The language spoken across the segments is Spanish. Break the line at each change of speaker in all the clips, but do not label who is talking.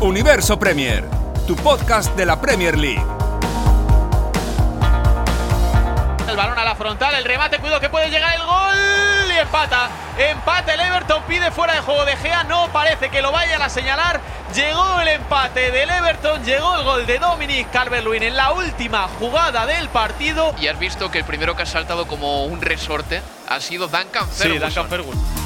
Universo Premier, tu podcast de la Premier League.
El balón a la frontal, el remate, cuidado que puede llegar el gol y empata. Empate el Everton, pide fuera de juego de Gea, no parece que lo vayan a señalar. Llegó el empate del Everton, llegó el gol de Dominic Calvert-Lewin en la última jugada del partido.
Y has visto que el primero que ha saltado como un resorte ha sido Duncan Ferguson.
Sí, Duncan Ferguson.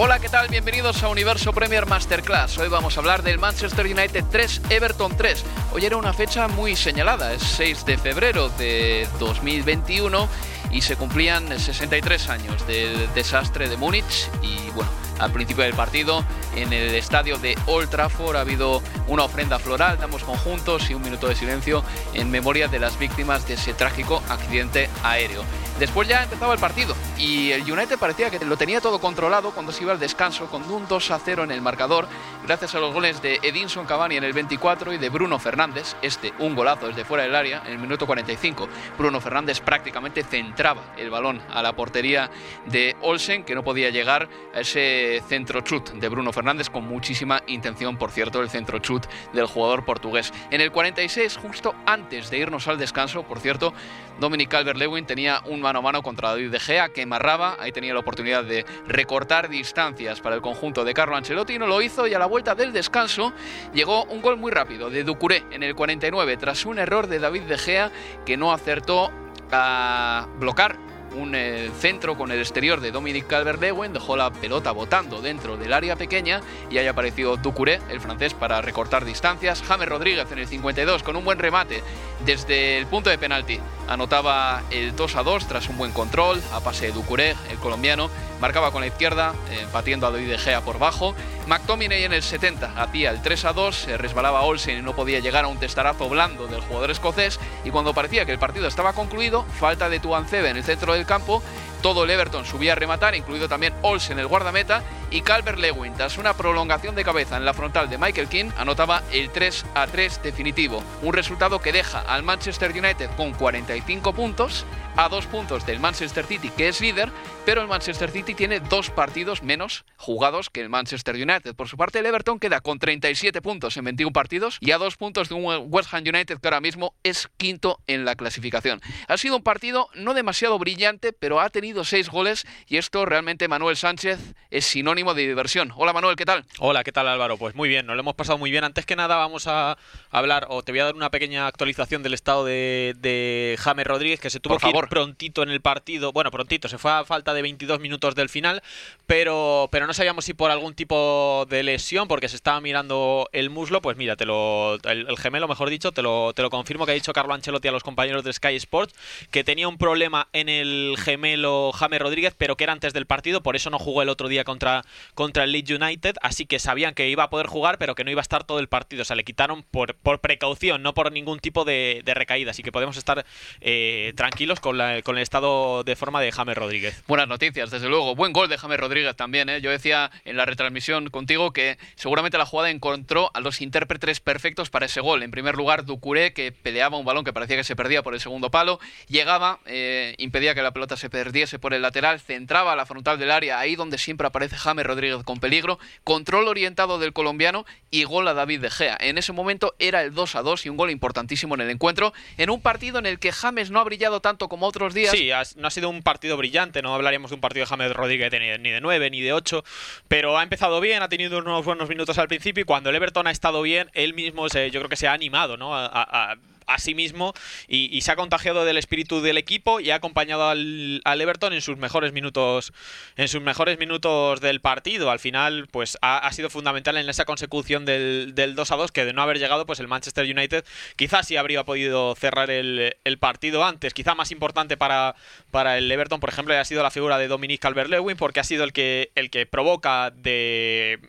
Hola, ¿qué tal? Bienvenidos a Universo Premier Masterclass. Hoy vamos a hablar del Manchester United 3, Everton 3. Hoy era una fecha muy señalada, es 6 de febrero de 2021 y se cumplían 63 años del desastre de Múnich y bueno, al principio del partido en el estadio de Old Trafford ha habido una ofrenda floral, damos conjuntos y un minuto de silencio en memoria de las víctimas de ese trágico accidente aéreo. Después ya empezaba el partido y el United parecía que lo tenía todo controlado cuando se iba al descanso con un 2 a 0 en el marcador gracias a los goles de Edinson Cavani en el 24 y de Bruno Fernández, este un golazo desde fuera del área en el minuto 45. Bruno Fernández prácticamente centraba el balón a la portería de Olsen que no podía llegar a ese centro chut de Bruno Fernández con muchísima intención, por cierto, el centro chut del jugador portugués. En el 46, justo antes de irnos al descanso, por cierto, Dominic Calvert-Lewin tenía un mano a mano contra David De Gea que marraba, ahí tenía la oportunidad de recortar distancias para el conjunto de Carlo Ancelotti no lo hizo y a la vuelta del descanso llegó un gol muy rápido de Ducuré en el 49 tras un error de David De Gea que no acertó a blocar un eh, centro con el exterior de Dominic Calvert-Lewin, dejó la pelota botando dentro del área pequeña y ahí apareció Ducuré, el francés, para recortar distancias. James Rodríguez en el 52 con un buen remate desde el punto de penalti. Anotaba el 2 a 2 tras un buen control, a pase de Ducuré, el colombiano, marcaba con la izquierda, eh, batiendo a David por bajo. McTominay en el 70 hacía el 3 a 2, se resbalaba Olsen y no podía llegar a un testarazo blando del jugador escocés. Y cuando parecía que el partido estaba concluido, falta de Tuancebe en el centro del campo, todo el Everton subía a rematar, incluido también Olsen, el guardameta, y Calvert Lewin, tras una prolongación de cabeza en la frontal de Michael King, anotaba el 3 a 3 definitivo. Un resultado que deja al Manchester United con 45 puntos, a dos puntos del Manchester City, que es líder, pero el Manchester City tiene dos partidos menos jugados que el Manchester United. Por su parte, el Everton queda con 37 puntos en 21 partidos y a dos puntos de un West Ham United que ahora mismo es quinto en la clasificación. Ha sido un partido no demasiado brillante, pero ha tenido seis goles y esto realmente Manuel Sánchez es sinónimo de diversión. Hola Manuel, ¿qué tal?
Hola, ¿qué tal Álvaro? Pues muy bien, nos lo hemos pasado muy bien. Antes que nada vamos a hablar, o te voy a dar una pequeña actualización del estado de, de James Rodríguez, que se tuvo
Por
que
favor.
ir prontito en el partido. Bueno, prontito, se fue a falta de 22 minutos del final, pero, pero no sabíamos si por algún tipo de lesión, porque se estaba mirando el muslo. Pues mira, te lo, el, el gemelo, mejor dicho, te lo, te lo confirmo que ha dicho Carlo Ancelotti a los compañeros de Sky Sports, que tenía un problema en el gemelo James Rodríguez, pero que era antes del partido, por eso no jugó el otro día contra, contra el Leeds United, así que sabían que iba a poder jugar, pero que no iba a estar todo el partido. O sea, le quitaron por, por precaución, no por ningún tipo de, recaída. Así que podemos estar eh, tranquilos con, con el estado de forma de James Rodríguez.
Buenas noticias, desde luego. Buen gol de James Rodríguez también. ¿eh? Yo decía en la retransmisión contigo que seguramente la jugada encontró a los intérpretes perfectos para ese gol. En primer lugar, Ducuré, que peleaba un balón que parecía que se perdía por el segundo palo. Llegaba, eh, impedía que la pelota se perdiese por el lateral, centraba la frontal del área, ahí donde siempre aparece James James Rodríguez con peligro, control orientado del colombiano y gol a David De Gea. En ese momento era el 2 a 2 y un gol importantísimo en el encuentro, en un partido en el que James no ha brillado tanto como otros días.
Sí, no ha sido un partido brillante, no hablaríamos de un partido de James Rodríguez ni de 9 ni de 8, pero ha empezado bien, ha tenido unos buenos minutos al principio y cuando el Everton ha estado bien, él mismo se, yo creo que se ha animado ¿no? a a sí mismo y, se ha contagiado del espíritu del equipo y ha acompañado al, Everton en sus mejores minutos en sus mejores minutos del partido. Al final, pues ha, sido fundamental en esa consecución del, 2 a 2 que de no haber llegado, pues el Manchester United quizás sí habría podido cerrar el, partido antes. Quizá más importante para, para el Everton, por ejemplo, ha sido la figura de Dominic Calvert-Lewin porque ha sido el que, el que provoca de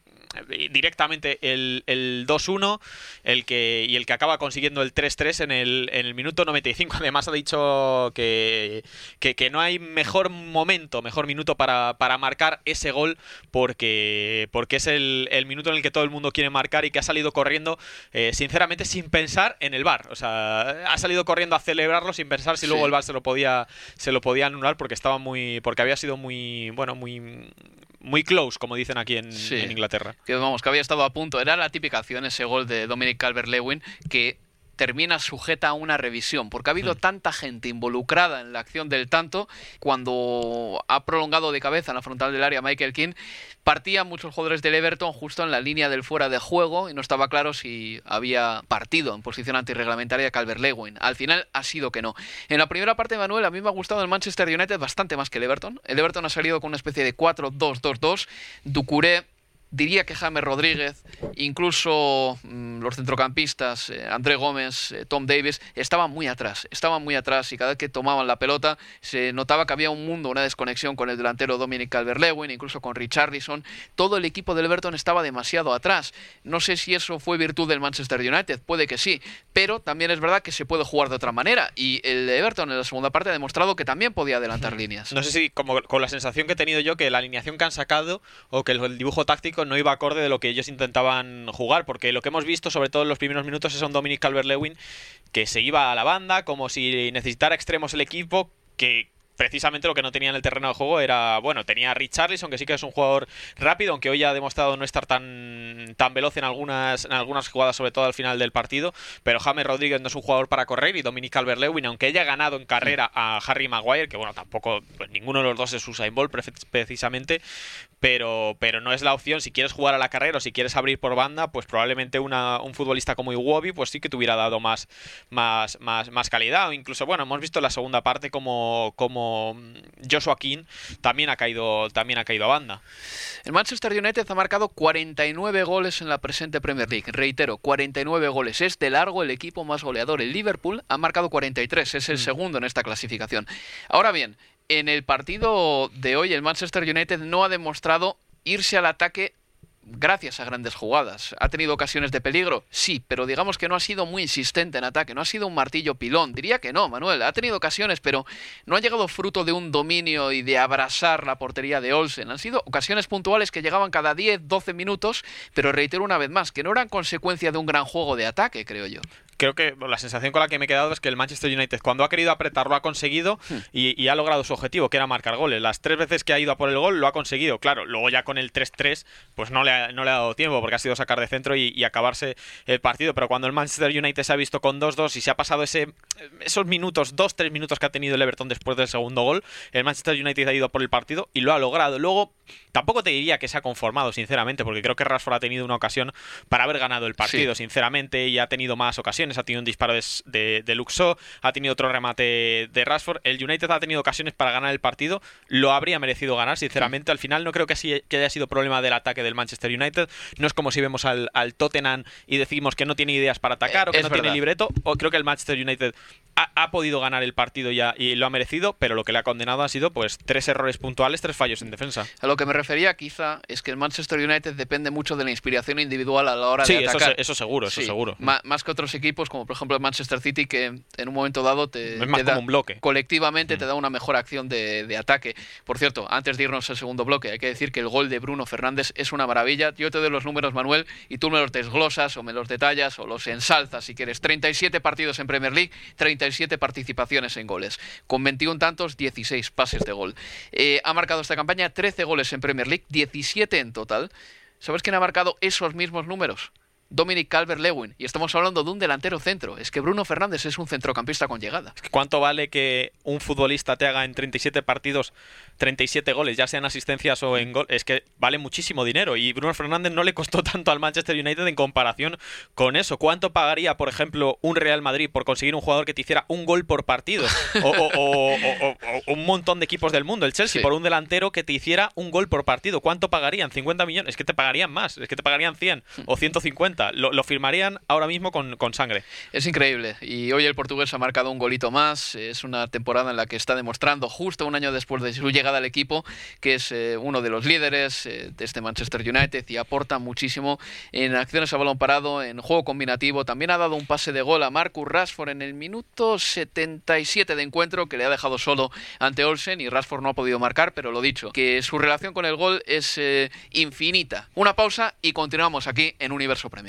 directamente el, el 2-1 el que, y el que acaba consiguiendo el 3-3 en el, en el minuto 95. Además ha dicho que, que, no hay mejor momento, mejor minuto para, para marcar ese gol porque, porque es el, el, minuto en el que todo el mundo quiere marcar y que ha salido corriendo, eh, sinceramente, sin pensar en el bar. O sea, ha salido corriendo a celebrarlo sin pensar si luego el bar se lo podía, se lo podía anular porque estaba muy. porque había sido muy. bueno, muy muy close, como dicen aquí en, Inglaterra.
Que vamos, que había estado a punto. Era la típica acción, ese gol de Dominic Calvert-Lewin, que termina sujeta a una revisión, porque ha habido mm. tanta gente involucrada en la acción del tanto, cuando ha prolongado de cabeza en la frontal del área Michael King, partían muchos jugadores del Everton justo en la línea del fuera de juego y no estaba claro si había partido en posición antirreglamentaria Calvert-Lewin. Al final ha sido que no. En la primera parte, Manuel, a mí me ha gustado el Manchester United bastante más que el Everton. El Everton ha salido con una especie de 4-2-2-2. Ducuré diría que James Rodríguez, incluso mm, los centrocampistas, eh, André Gómez, eh, Tom Davis, estaban muy atrás, estaban muy atrás y cada vez que tomaban la pelota se notaba que había un mundo, una desconexión con el delantero Dominic Calvert-Lewin, incluso con Richardson. Todo el equipo del Everton estaba demasiado atrás. No sé si eso fue virtud del Manchester United, puede que sí, pero también es verdad que se puede jugar de otra manera y el Everton en la segunda parte ha demostrado que también podía adelantar líneas.
No sé si como con la sensación que he tenido yo que la alineación que han sacado o que el dibujo táctico no iba acorde de lo que ellos intentaban jugar, porque lo que hemos visto, sobre todo en los primeros minutos, es un Dominic Calvert-Lewin que se iba a la banda como si necesitara extremos el equipo, que precisamente lo que no tenía en el terreno de juego era, bueno, tenía a Richarlison, que sí que es un jugador rápido, aunque hoy ha demostrado no estar tan, tan veloz en algunas, en algunas jugadas, sobre todo al final del partido, pero James Rodríguez no es un jugador para correr y Dominic Calvert-Lewin, aunque haya ganado en carrera a Harry Maguire, que bueno, tampoco, pues, ninguno de los dos es Usain Bolt precisamente, pero, pero no es la opción, si quieres jugar a la carrera o si quieres abrir por banda, pues probablemente una, un futbolista como Iwobi, pues sí que te hubiera dado más, más, más, más calidad, o incluso, bueno, hemos visto la segunda parte como, como Joshua King también ha caído, también ha caído a banda.
El Manchester United ha marcado 49 goles en la presente Premier League. Reitero, 49 goles. Es de largo el equipo más goleador. El Liverpool ha marcado 43, es el mm. segundo en esta clasificación. Ahora bien, en el partido de hoy el Manchester United no ha demostrado irse al ataque gracias a grandes jugadas. ¿Ha tenido ocasiones de peligro? Sí, pero digamos que no ha sido muy insistente en ataque, no ha sido un martillo pilón. Diría que no, Manuel. Ha tenido ocasiones, pero no ha llegado fruto de un dominio y de abrazar la portería de Olsen. Han sido ocasiones puntuales que llegaban cada 10, 12 minutos, pero reitero una vez más, que no eran consecuencia de un gran juego de ataque, creo yo
creo que la sensación con la que me he quedado es que el Manchester United, cuando ha querido apretar, lo ha conseguido hmm. y, ha logrado su objetivo, que era marcar goles. Las tres veces que ha ido a por el gol, lo ha conseguido. Claro, luego ya con el 3-3, pues no le, ha, no le ha dado tiempo, porque ha sido sacar de centro y, acabarse el partido. Pero cuando el Manchester United se ha visto con 2-2 y se ha pasado ese, esos minutos, 2-3 minutos que ha tenido el Everton después del segundo gol, el Manchester United ha ido a por el partido y lo ha logrado. Luego, tampoco te diría que se ha conformado, sinceramente, porque creo que Rashford ha tenido una ocasión para haber ganado el partido, sinceramente, y ha tenido más ocasiones. Ha tenido un disparo de de, de Luxo, ha tenido otro remate de Rashford. El United ha tenido ocasiones para ganar el partido, lo habría merecido ganar, sinceramente. Al final no creo que, así, que haya sido problema del ataque del Manchester United. No es como si vemos al, al Tottenham y decimos que no tiene ideas para atacar o que no tiene libreto. O creo que el Manchester United ha, podido ganar el partido ya y lo ha merecido, pero lo que le ha condenado ha sido pues tres errores puntuales, tres fallos en defensa.
A lo que me refería quizá es que el Manchester United depende mucho de la inspiración individual a la hora
de
atacar.
Sí, eso, seguro, eso seguro.
más que otros equipos como por ejemplo el Manchester City que en un momento dado te,
da, un bloque.
colectivamente te da una mejor acción de, ataque. Por cierto, antes de irnos al segundo bloque, hay que decir que el gol de Bruno Fernández es una maravilla. Yo te doy los números, Manuel, y tú me los desglosas o me los detallas o los ensalzas si quieres. 37 partidos en Premier League, 37 participaciones en goles, con 21 tantos, 16 pases de gol. Eh, ha marcado esta campaña 13 goles en Premier League, 17 en total. ¿Sabes quién ha marcado esos mismos números? Dominic Calvert-Lewin. Y estamos hablando de un delantero centro. Es que Bruno Fernández es un centrocampista con llegada.
¿Cuánto vale que un futbolista te haga en 37 partidos 37 goles, ya sean asistencias o en gol? Es que vale muchísimo dinero. Y Bruno Fernández no le costó tanto al Manchester United en comparación con eso. ¿Cuánto pagaría, por ejemplo, un Real Madrid por conseguir un jugador que te hiciera un gol por partido? O, un montón de equipos del mundo. El Chelsea por un delantero que te hiciera un gol por partido. ¿Cuánto pagarían? ¿50 millones? Es que te pagarían más. Es que te pagarían 100 o 150. Lo, firmarían ahora mismo con, sangre.
Es increíble. Y hoy el portugués ha marcado un golito más. Es una temporada en la que está demostrando, justo un año después de su llegada al equipo, que es eh, uno de los líderes eh, de este Manchester United y aporta muchísimo en acciones a balón parado, en juego combinativo. También ha dado un pase de gol a Marcus Rashford en el minuto 77 de encuentro que le ha dejado solo ante Olsen y Rashford no ha podido marcar, pero lo dicho, que su relación con el gol es eh, infinita. Una pausa y continuamos aquí en Universo Premier.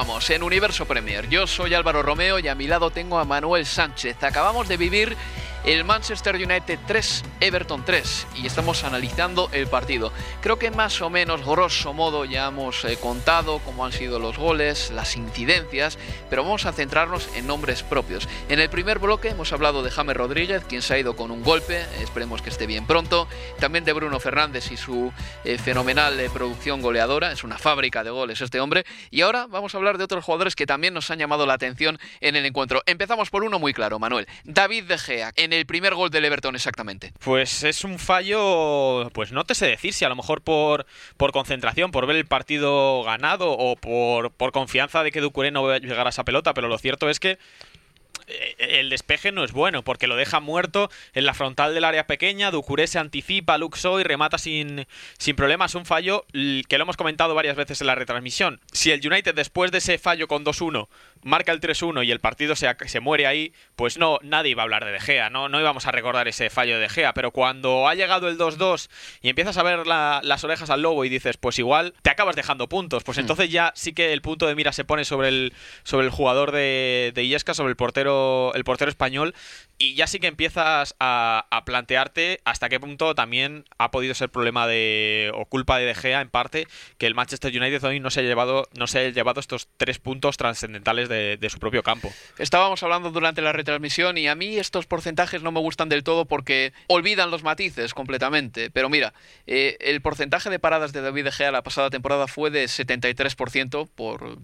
Continuamos en Universo Premier. Yo soy Álvaro Romeo y a mi lado tengo a Manuel Sánchez. Acabamos de vivir el Manchester United 3, Everton 3 y estamos analizando el partido. Creo que más o menos, grosso modo, ya hemos eh, contado cómo han sido los goles, las incidencias, pero vamos a centrarnos en nombres propios. En el primer bloque hemos hablado de James Rodríguez, quien se ha ido con un golpe, esperemos que esté bien pronto. También de Bruno Fernández y su eh, fenomenal eh, producción goleadora, es una fábrica de goles este hombre. Y ahora vamos a hablar de otros jugadores que también nos han llamado la atención en el encuentro. Empezamos por uno muy claro, Manuel. David De Gea el primer gol del Everton exactamente?
Pues es un fallo, pues no te sé decir si a lo mejor por, por concentración, por ver el partido ganado o por, por confianza de que Ducuré no va a llegar a esa pelota, pero lo cierto es que eh, el despeje no es bueno porque lo deja muerto en la frontal del área pequeña. Ducuré se anticipa, Luxo y remata sin, sin problemas. Un fallo que lo hemos comentado varias veces en la retransmisión. Si el United después de ese fallo con 2-1 marca el 3-1 y el partido se, se, muere ahí, pues no, nadie iba a hablar de De Gea, no, no íbamos a recordar ese fallo de De Gea, pero cuando ha llegado el 2-2 y empiezas a ver las orejas al lobo y dices, pues igual te acabas dejando puntos, pues hmm. entonces ya sí que el punto de mira se pone sobre el, sobre el jugador de, de Iesca, sobre el portero, el portero español, y ya sí que empiezas a, plantearte hasta qué punto también ha podido ser problema de o culpa de De Gea en parte que el Manchester United hoy no se ha llevado no se ha llevado estos tres puntos trascendentales de, su propio campo.
Estábamos hablando durante la retransmisión y a mí estos porcentajes no me gustan del todo porque olvidan los matices completamente. Pero mira, eh, el porcentaje de paradas de David De Gea la pasada temporada fue de 73% por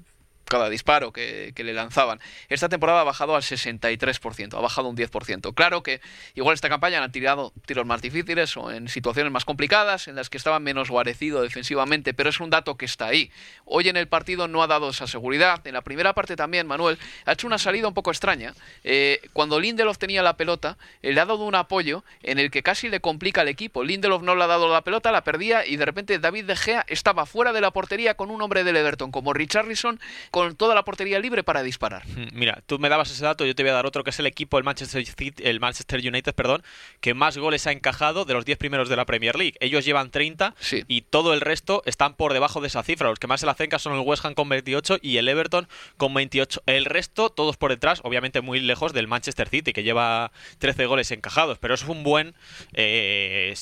cada disparo que, le lanzaban. Esta temporada ha bajado al 63%, ha bajado un 10%. Claro que igual esta campaña han tirado tiros más difíciles o en situaciones más complicadas, en las que estaba menos guarecido defensivamente, pero es un dato que está ahí. Hoy en el partido no ha dado esa seguridad. En la primera parte también, Manuel, ha hecho una salida un poco extraña. Eh, cuando Lindelof tenía la pelota, eh, le ha dado un apoyo en el que casi le complica al equipo. Lindelof no le ha dado la pelota, la perdía y de repente David De Gea estaba fuera de la portería con un hombre del Everton como Richarlison con toda la portería libre para disparar.
Mira, tú me dabas ese dato, yo te voy a dar otro, que es el equipo, el Manchester, el Manchester United, perdón, que más goles ha encajado de los 10 primeros de la Premier League. Ellos llevan 30 y todo el resto están por debajo de esa cifra. Los que más se la acercan son el West Ham con 28 y el Everton con 28. El resto, todos por detrás, obviamente muy lejos del Manchester City, que lleva 13 goles encajados. Pero es un buen... Eh,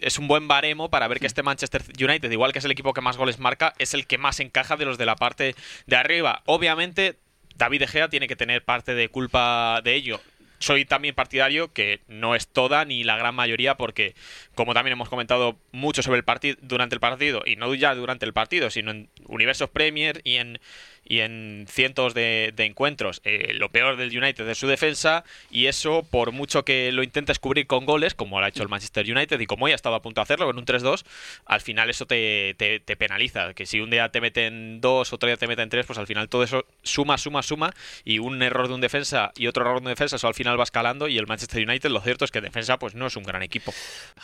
es un buen baremo para ver que este Manchester United, igual que es el equipo que más goles marca, es el que más encaja de los de la parte de arriba. Obviamente, David De Gea tiene que tener parte de culpa de ello soy también partidario que no es toda ni la gran mayoría porque como también hemos comentado mucho sobre el partido durante el partido y no ya durante el partido sino universos Premier y en y en cientos de, encuentros. Eh, lo peor del United es su defensa y eso por mucho que lo intentes cubrir con goles como lo ha hecho el Manchester United y como ya estaba a punto de hacerlo con un 3-2 al final eso te, te, penaliza. Que si un día te meten dos otro día te meten tres pues al final todo eso suma suma suma y un error de un defensa y otro error de un defensa eso al final va escalando y el Manchester United lo cierto es que defensa pues no es un gran equipo.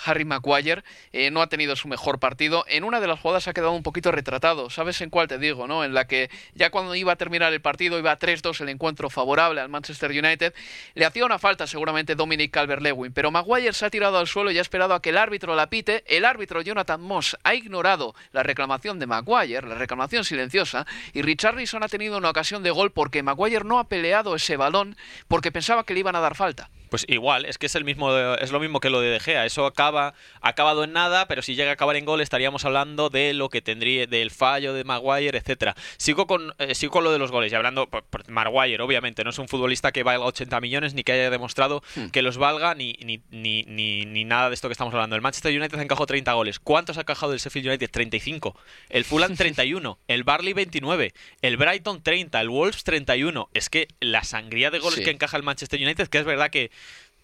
Harry Maguire eh, no ha tenido su mejor partido. En una de las jugadas ha quedado un poquito retratado sabes en cuál te digo no en la que ya cuando iba a terminar el partido, iba 3-2 el encuentro favorable al Manchester United, le hacía una falta seguramente Dominic Calvert-Lewin, pero Maguire se ha tirado al suelo y ha esperado a que el árbitro la pite. El árbitro Jonathan Moss ha ignorado la reclamación de Maguire, la reclamación silenciosa, y Richarlison ha tenido una ocasión de gol porque Maguire no ha peleado ese balón porque pensaba que le iban a dar falta.
Pues igual, es que es el mismo es lo mismo que lo de De Gea, eso acaba acabado en nada, pero si llega a acabar en gol estaríamos hablando de lo que tendría del fallo de Maguire, etcétera. Sigo con eh, sigo con lo de los goles y hablando por, Maguire, obviamente, no es un futbolista que valga 80 millones ni que haya demostrado hmm. que los valga ni ni, ni, ni, nada de esto que estamos hablando. El Manchester United encajó 30 goles. ¿Cuántos ha encajado el Sheffield United? 35. El Fulham 31, el Barley 29, el Brighton 30, el Wolves 31. Es que la sangría de goles que encaja el Manchester United, que es verdad que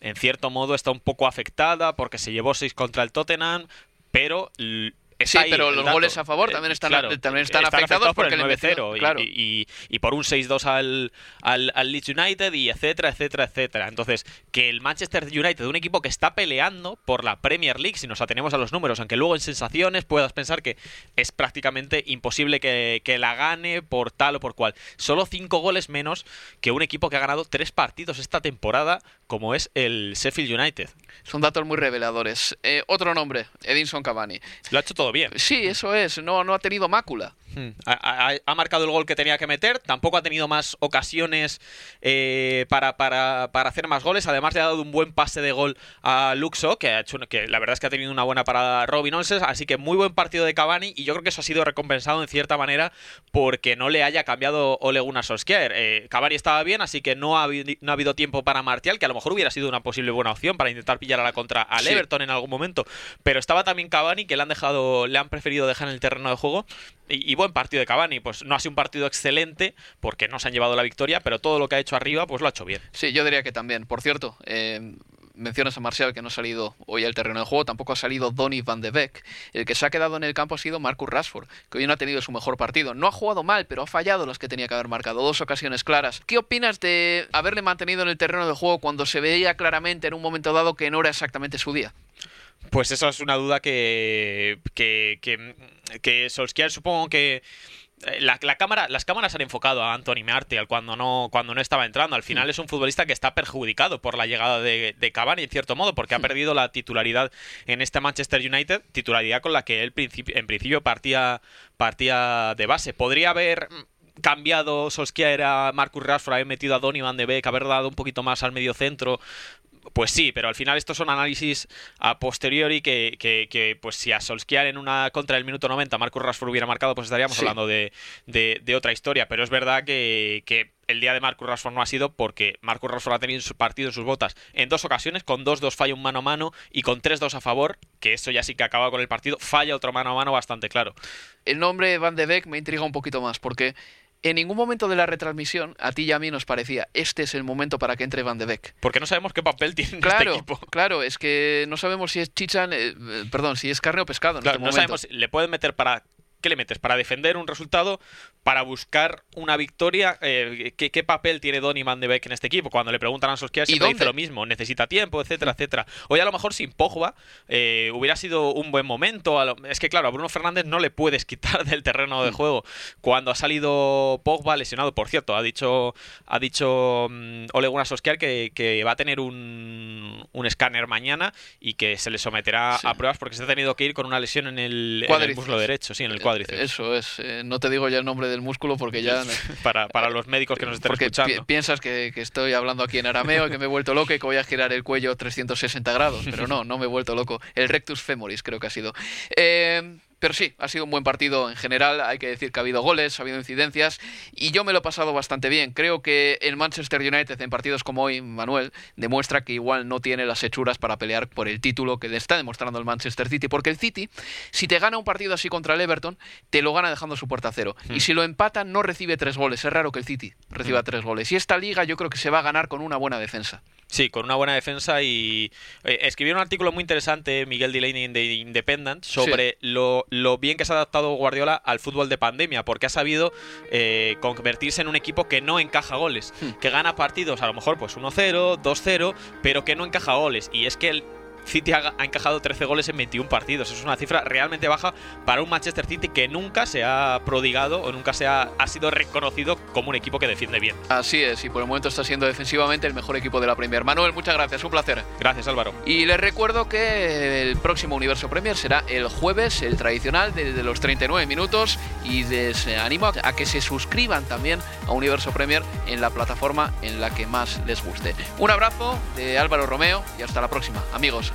en cierto modo está un poco afectada porque se llevó 6 contra el Tottenham, pero
sí, pero los goles a favor también están, también están, afectados,
por el 9-0 y, y, por un 6-2 al, al, al, Leeds United y etcétera, etcétera, etcétera. Entonces, que el Manchester United, un equipo que está peleando por la Premier League, si nos atenemos a los números, aunque luego en sensaciones puedas pensar que es prácticamente imposible que, que la gane por tal o por cual. Solo 5 goles menos que un equipo que ha ganado 3 partidos esta temporada, como es el Sheffield United.
Son datos muy reveladores. Eh, otro nombre, Edinson Cavani.
Lo ha hecho todo
Sí, eso es. No, no ha tenido mácula.
Hmm. Ha, marcado el gol que tenía que meter, tampoco ha tenido más ocasiones eh, para, para, hacer más goles, además le ha dado un buen pase de gol a Luxo, que, ha hecho, que la verdad es que ha tenido una buena parada Robin Olsen, así que muy buen partido de Cavani y yo creo que eso ha sido recompensado en cierta manera porque no le haya cambiado Ole Gunnar Solskjaer. Eh, Cavani estaba bien, así que no ha, no ha habido tiempo para Martial, que a lo mejor hubiera sido una posible buena opción para intentar pillar a la contra al Everton en algún momento, pero estaba también Cavani que le han dejado, le han preferido dejar en el terreno de juego. Y, buen partido de Cavani. Pues no ha sido un partido excelente porque no se han llevado la victoria, pero todo lo que ha hecho arriba, pues lo ha hecho bien.
Sí, yo diría que también. Por cierto, eh, mencionas a Marcial que no ha salido hoy al terreno de juego, tampoco ha salido Donny van de Beek. El que se ha quedado en el campo ha sido Marcus Rashford, que hoy no ha tenido su mejor partido. No ha jugado mal, pero ha fallado los que tenía que haber marcado. Dos ocasiones claras. ¿Qué opinas de haberle mantenido en el terreno de juego cuando se veía claramente en un momento dado que no era exactamente su día?
Pues eso es una duda que, que, que, que Solskjaer supongo que eh, la, cámara, las cámaras han enfocado a Anthony Martial cuando no, cuando no estaba entrando. Al final hmm. es un futbolista que está perjudicado por la llegada de, de Cavani, en cierto modo, porque ha hmm. perdido la titularidad en este Manchester United, titularidad con la que él en principio partía, partía de base. Podría haber cambiado Solskjaer a Marcus Rashford, haber metido a Donny Van de Beek, haber dado un poquito más al medio centro, pues sí, pero al final estos son análisis a posteriori que, que, pues si a Solskjaer en una contra del minuto 90 Marcus Rashford hubiera marcado, pues estaríamos hablando de, de, otra historia. Pero es verdad que, que el día de Marcus Rashford no ha sido porque Marcus Rashford ha tenido su partido en sus botas en dos ocasiones, con 2-2 falla un mano a mano y con 3-2 a favor, que eso ya sí que acaba con el partido, falla otro mano a mano bastante claro.
El nombre Van de Beek me intriga un poquito más porque en ningún momento de la retransmisión, a ti y a mí nos parecía, este es el momento para que entre Van de Beek.
Porque no sabemos qué papel tiene
este claro,
este equipo.
Claro, es que no sabemos si es chichan, eh, perdón, si es carne o pescado.
Este
no
sabemos, le pueden meter para ¿Qué le metes? ¿Para defender un resultado? ¿Para buscar una victoria? Eh, ¿qué, papel tiene Donny Van de Beek en este equipo? Cuando le preguntan a Solskjaer siempre dice lo mismo. Necesita tiempo, etcétera, etcétera. Hoy a lo mejor sin Pogba eh, hubiera sido un buen momento. Es que claro, a Bruno Fernández no le puedes quitar del terreno de mm. juego. Cuando ha salido Pogba lesionado, por cierto, ha dicho ha dicho um, Ole Gunnar Solskjaer que, va a tener un, un, escáner mañana y que se le someterá a pruebas porque se ha tenido que ir con una lesión en el, en el muslo derecho, sí, en el
eso es. Eh, no te digo ya el nombre del músculo porque ya...
para, para los médicos que nos estén escuchando.
piensas que, estoy hablando aquí en arameo y que me he vuelto loco y que voy a girar el cuello 360 grados. Pero no, no me he vuelto loco. El rectus femoris creo que ha sido. Eh, Pero sí, ha sido un buen partido en general. Hay que decir que ha habido goles, ha habido incidencias y yo me lo he pasado bastante bien. Creo que el Manchester United en partidos como hoy, Manuel, demuestra que igual no tiene las hechuras para pelear por el título que le está demostrando el Manchester City. Porque el City, si te gana un partido así contra el Everton, te lo gana dejando su puerta a cero. Y si lo empata, no recibe tres goles. Es raro que el City reciba tres goles. Y esta liga yo creo que se va a ganar con una buena defensa.
Sí, con una buena defensa y eh, escribió un artículo muy interesante Miguel Delaney de Independent sobre lo, lo, bien que se ha adaptado Guardiola al fútbol de pandemia, porque ha sabido eh, convertirse en un equipo que no encaja goles,
Hmm.
que gana partidos a lo mejor pues 1-0, 2-0, pero que no encaja goles. Y es que el City ha, ha encajado 13 goles en 21 partidos. Es una cifra realmente baja para un Manchester City que nunca se ha prodigado o nunca se ha, ha sido reconocido como un equipo que defiende bien.
Así es, y por el momento está siendo defensivamente el mejor equipo de la Premier. Manuel, muchas gracias, un placer.
Gracias Álvaro.
Y les recuerdo que el próximo Universo Premier será el jueves, el tradicional, desde los 39 minutos. Y les animo a a que se suscriban también a Universo Premier en la plataforma en la que más les guste. Un abrazo de Álvaro Romeo y hasta la próxima. Amigos,